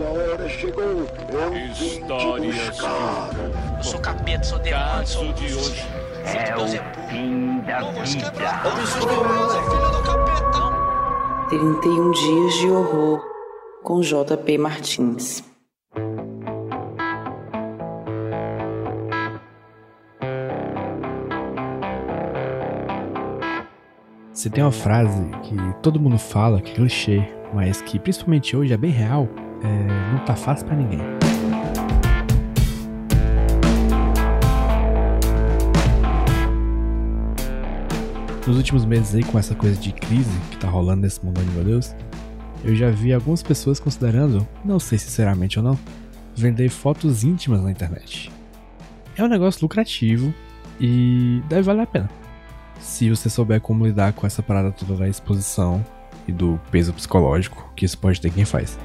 Sua hora chegou. Eu vim te buscar. Eu sou capeta, sou demônio, sou de hoje. É o fim da vida. 31 dias de horror com JP Martins. Se tem uma frase que todo mundo fala, que é clichê, mas que principalmente hoje é bem real, é, não tá fácil para ninguém. Nos últimos meses aí, com essa coisa de crise que tá rolando nesse mundo, meu Deus, eu já vi algumas pessoas considerando, não sei sinceramente ou não, vender fotos íntimas na internet. É um negócio lucrativo e deve valer a pena se você souber como lidar com essa parada toda da exposição e do peso psicológico que isso pode ter quem faz.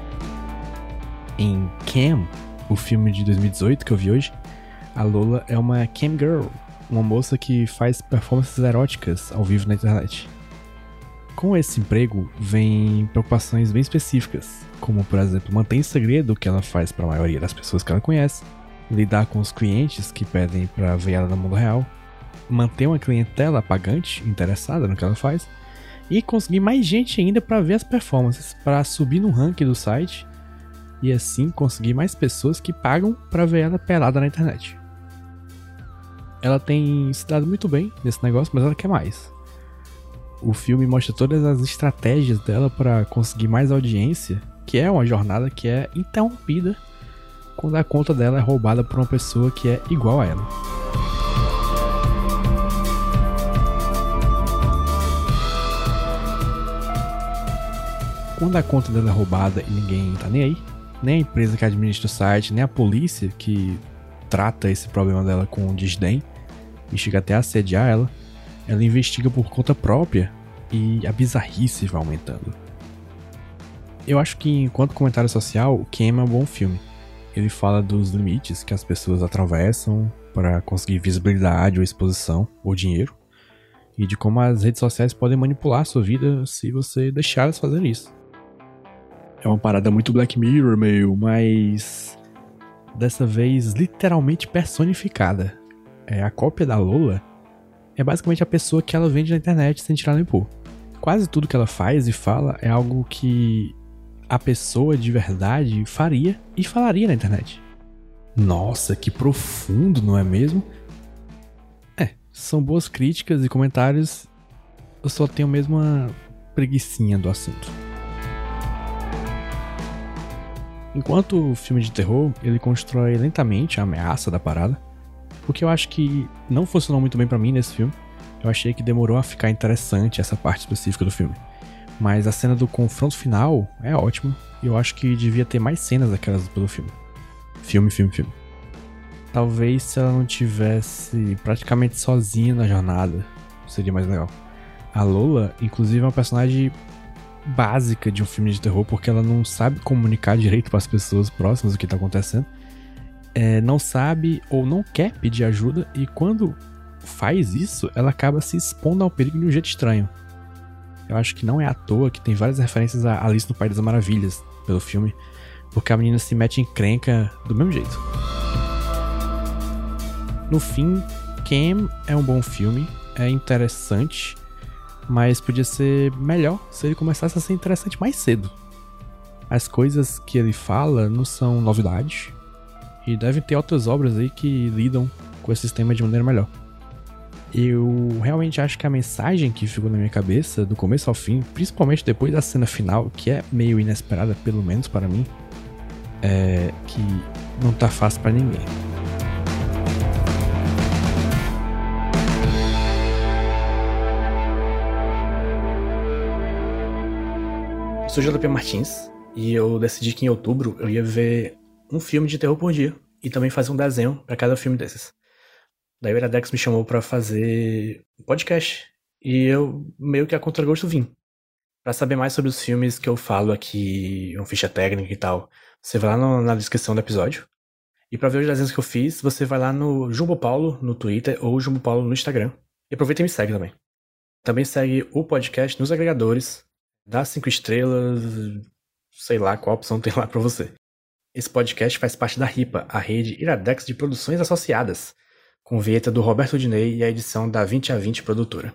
Em Cam, o filme de 2018 que eu vi hoje, a Lola é uma cam girl, uma moça que faz performances eróticas ao vivo na internet. Com esse emprego vem preocupações bem específicas, como por exemplo manter em segredo o que ela faz para a maioria das pessoas que ela conhece, lidar com os clientes que pedem para ver ela no mundo real, manter uma clientela pagante interessada no que ela faz e conseguir mais gente ainda para ver as performances, para subir no ranking do site e assim conseguir mais pessoas que pagam para ver ela pelada na internet. Ela tem se dado muito bem nesse negócio, mas ela quer mais. O filme mostra todas as estratégias dela para conseguir mais audiência, que é uma jornada que é interrompida quando a conta dela é roubada por uma pessoa que é igual a ela. Quando a conta dela é roubada e ninguém tá nem aí, nem a empresa que administra o site, nem a polícia que trata esse problema dela com desdém e chega até a assediar ela, ela investiga por conta própria e a bizarrice vai aumentando. Eu acho que, enquanto comentário social, o Cam é um bom filme. Ele fala dos limites que as pessoas atravessam para conseguir visibilidade ou exposição ou dinheiro, e de como as redes sociais podem manipular a sua vida se você deixar elas fazerem isso. É uma parada muito Black Mirror, meio, mas dessa vez literalmente personificada. É a cópia da Lola é basicamente a pessoa que ela vende na internet sem tirar nem pôr. Quase tudo que ela faz e fala é algo que a pessoa de verdade faria e falaria na internet. Nossa, que profundo, não é mesmo? É, são boas críticas e comentários. Eu só tenho mesmo uma preguiçinha do assunto. Enquanto o filme de terror, ele constrói lentamente a ameaça da parada, o que eu acho que não funcionou muito bem para mim nesse filme. Eu achei que demorou a ficar interessante essa parte específica do filme. Mas a cena do confronto final é ótima e eu acho que devia ter mais cenas daquelas pelo filme. Filme, filme, filme. Talvez se ela não tivesse praticamente sozinha na jornada, seria mais legal. A Lola, inclusive, é uma personagem básica de um filme de terror, porque ela não sabe comunicar direito para as pessoas próximas o que tá acontecendo. É, não sabe ou não quer pedir ajuda, e quando faz isso, ela acaba se expondo ao perigo de um jeito estranho. Eu acho que não é à toa que tem várias referências a Alice no País das Maravilhas pelo filme, porque a menina se mete em crenca do mesmo jeito. No fim, Cam é um bom filme, é interessante, mas podia ser melhor se ele começasse a ser interessante mais cedo. As coisas que ele fala não são novidade, e devem ter outras obras aí que lidam com esse sistema de maneira melhor. Eu realmente acho que a mensagem que ficou na minha cabeça, do começo ao fim, principalmente depois da cena final, que é meio inesperada, pelo menos para mim, é que não tá fácil para ninguém. Sou JP Martins e eu decidi que em outubro eu ia ver um filme de terror por dia e também fazer um desenho para cada filme desses. Daí o Iradex me chamou para fazer um podcast e eu meio que a contragosto vim. Para saber mais sobre os filmes que eu falo aqui, uma ficha técnica e tal, você vai lá no, na descrição do episódio. E para ver os desenhos que eu fiz, você vai lá no Jumbo Paulo no Twitter ou Jumbo Paulo no Instagram. E aproveita e me segue também. Também segue o podcast nos agregadores Dá cinco estrelas, sei lá qual opção tem lá pra você. Esse podcast faz parte da RIPA, a rede Iradex de produções associadas, com vinheta do Roberto Dinei e a edição da 20 a 20 produtora.